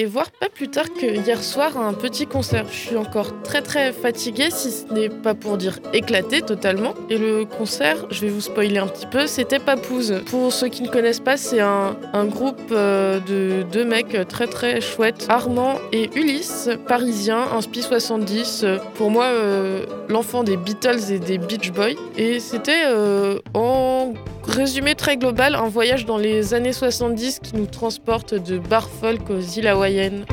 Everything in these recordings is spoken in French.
Allée voir pas plus tard que hier soir un petit concert. Je suis encore très très fatiguée, si ce n'est pas pour dire éclatée totalement. Et le concert, je vais vous spoiler un petit peu, c'était Papouze. Pour ceux qui ne connaissent pas, c'est un, un groupe euh, de deux mecs très très chouettes, Armand et Ulysse, parisiens, un spi 70. Pour moi, euh, l'enfant des Beatles et des Beach Boys. Et c'était euh, en résumé très global un voyage dans les années 70 qui nous transporte de bar folk aux îles hawaïennes.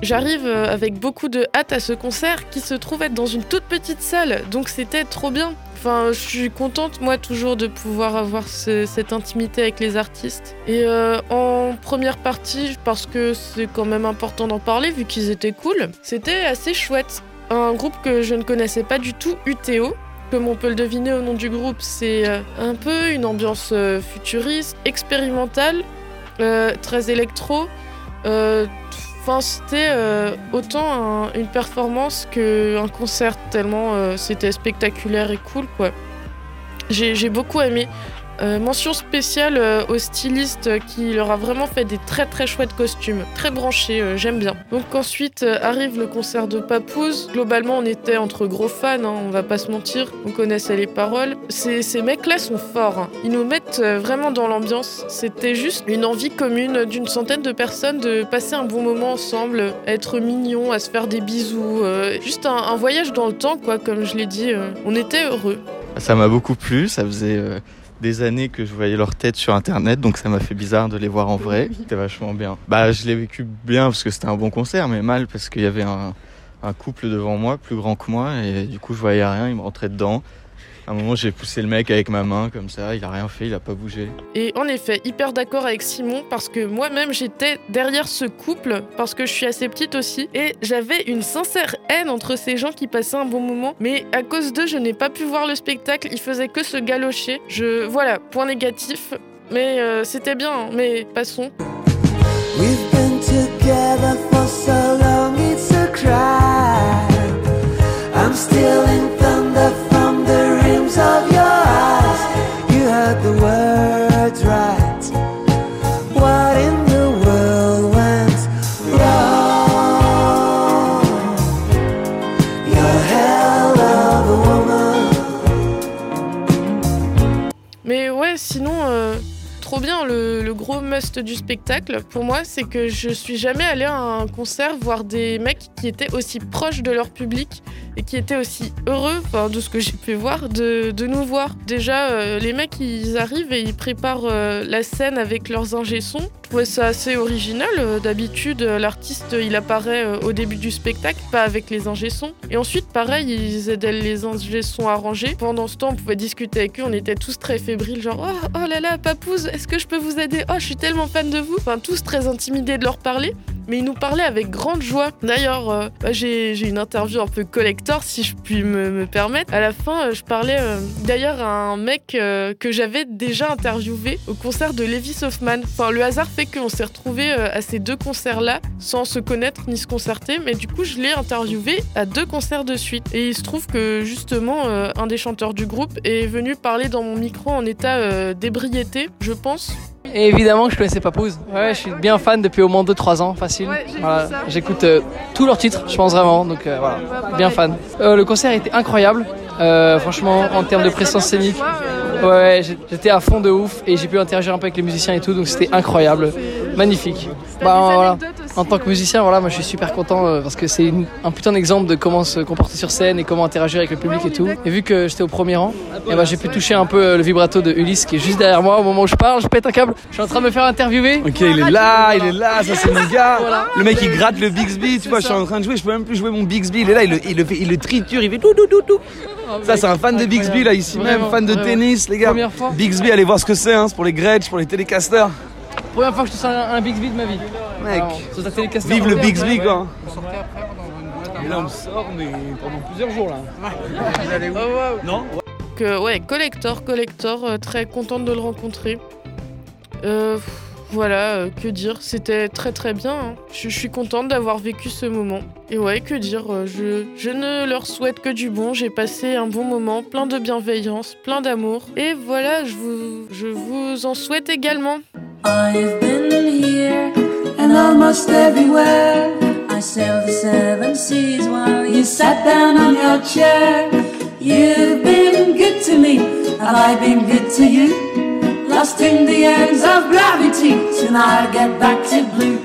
J'arrive euh, avec beaucoup de hâte à ce concert qui se trouve être dans une toute petite salle. Donc c'était trop bien. Enfin, je suis contente, moi, toujours de pouvoir avoir ce- cette intimité avec les artistes. Et euh, en première partie, parce que c'est quand même important d'en parler, vu qu'ils étaient cool, c'était assez chouette. Un groupe que je ne connaissais pas du tout, UTO. Comme on peut le deviner au nom du groupe, c'est euh, un peu une ambiance futuriste, expérimentale, très électro. C'était euh, autant un- une performance qu'un concert, tellement euh, c'était spectaculaire et cool, quoi. J'ai beaucoup aimé. Euh, mention spéciale euh, au styliste euh, qui leur a vraiment fait des très très chouettes costumes, très branchés, euh, j'aime bien. Donc ensuite arrive le concert de Papouze. Globalement, on était entre gros fans, hein, on va pas se mentir, on connaissait les paroles. Ces, mecs-là sont forts, hein. ils nous mettent vraiment dans l'ambiance. C'était juste une envie commune d'une centaine de personnes de passer un bon moment ensemble, être mignons, à se faire des bisous, juste un, voyage dans le temps, quoi, comme je l'ai dit. on était heureux. Ça m'a beaucoup plu, ça faisait des années que je voyais leur tête sur internet, donc ça m'a fait bizarre de les voir en vrai. C'était vachement bien. Bah, je l'ai vécu bien parce que c'était un bon concert, mais mal parce qu'il y avait un, un couple devant moi, plus grand que moi, et du coup je voyais rien, il me rentrait dedans. À un moment, j'ai poussé le mec avec ma main comme ça, il a rien fait, il a pas bougé. Et en effet, hyper d'accord avec Simon parce que moi-même j'étais derrière ce couple parce que je suis assez petite aussi et j'avais une sincère haine entre ces gens qui passaient un bon moment. Mais à cause d'eux, je n'ai pas pu voir le spectacle. Ils faisaient que se galocher. Je voilà, point négatif. Mais euh, c'était bien. hein. Mais passons. We've words right. What in the world went wrong? You're hell of a woman. Mais ouais, sinon, trop bien. Le, gros must du spectacle, pour moi, c'est que je suis jamais allée à un concert voir des mecs qui étaient aussi proches de leur public et qui étaient aussi heureux, enfin, de ce que j'ai pu voir, de, de nous voir. Déjà, euh, les mecs, ils arrivent et ils préparent euh, la scène avec leurs ingé-sons. Trouvais ça assez original. Euh, D'habitude, euh, l'artiste, il apparaît euh, au début du spectacle, pas avec les ingé-sons. Et ensuite, pareil, ils aidaient les ingé-sons à ranger. Pendant ce temps, on pouvait discuter avec eux, on était tous très fébriles, genre « Oh, oh là là, papouze, est-ce que je peux vous aider? Oh, je suis tellement fan de vous !» Enfin, tous très intimidés de leur parler. Mais ils nous parlaient avec grande joie. D'ailleurs, euh, bah, j'ai une interview un peu collector, si je puis me, me permettre. À la fin, euh, je parlais euh, d'ailleurs à un mec euh, que j'avais déjà interviewé au concert de Levi Hoffman. Enfin, le hasard fait qu'on s'est retrouvés à ces deux concerts-là sans se connaître ni se concerter. Mais du coup, je l'ai interviewé à deux concerts de suite. Et il se trouve que justement, un des chanteurs du groupe est venu parler dans mon micro en état d'ébriété, je pense. Et évidemment que je connaissais Papouze. Ouais, je suis bien fan depuis au moins 2-3 ans, facile. Ouais, Voilà. J'écoute euh, tous leurs titres, je pense vraiment. Donc euh, voilà, bien fan. Euh, le concert était incroyable. Franchement, en termes de présence scénique, ouais, j'étais à fond de ouf et j'ai pu interagir un peu avec les musiciens et tout, donc c'était incroyable. magnifique. Bah voilà. En tant que musicien, voilà, moi je suis super content euh, parce que c'est une- un putain d'exemple de comment se comporter sur scène et comment interagir avec le public et tout. Et vu que j'étais au premier rang, eh ben, j'ai pu toucher un peu euh, le vibrato de Ulysse qui est juste derrière moi au moment où je parle. Je pète un câble. Je suis en train de me faire interviewer. Ok, il est là, il est là, ça c'est mon gars. Voilà. Le mec il gratte le Bixby, tu vois, je suis en train de jouer, je peux même plus jouer mon Bixby, il est là, il le, il le fait, il le triture, il fait tout, tout, tout, tout. Ça c'est un fan de Bixby là ici même, Vraiment, fan de vraiment. tennis les gars. Première fois. Bixby, allez voir ce que c'est, hein, c'est pour les Gretsch, pour les télécasters. Première fois que je touche un, un Bixby de ma vie. Mec, vive le Bixby ouais, quoi. Et là on sort mais pendant plusieurs jours là. Non Donc, euh, ouais, collector, collector, euh, très contente de le rencontrer. Euh, pff, voilà, euh, que dire, c'était très très bien. hein. Je, je suis contente d'avoir vécu ce moment. Et ouais, que dire, euh, je, je ne leur souhaite que du bon. J'ai passé un bon moment, plein de bienveillance, plein d'amour. Et voilà, je vous, je vous en souhaite également. I've been here and almost everywhere. I sailed the seven seas while You sat down on your chair. You've been good to me. Have I been good to you? Lost in the ends of gravity. Soon I'll get back to blue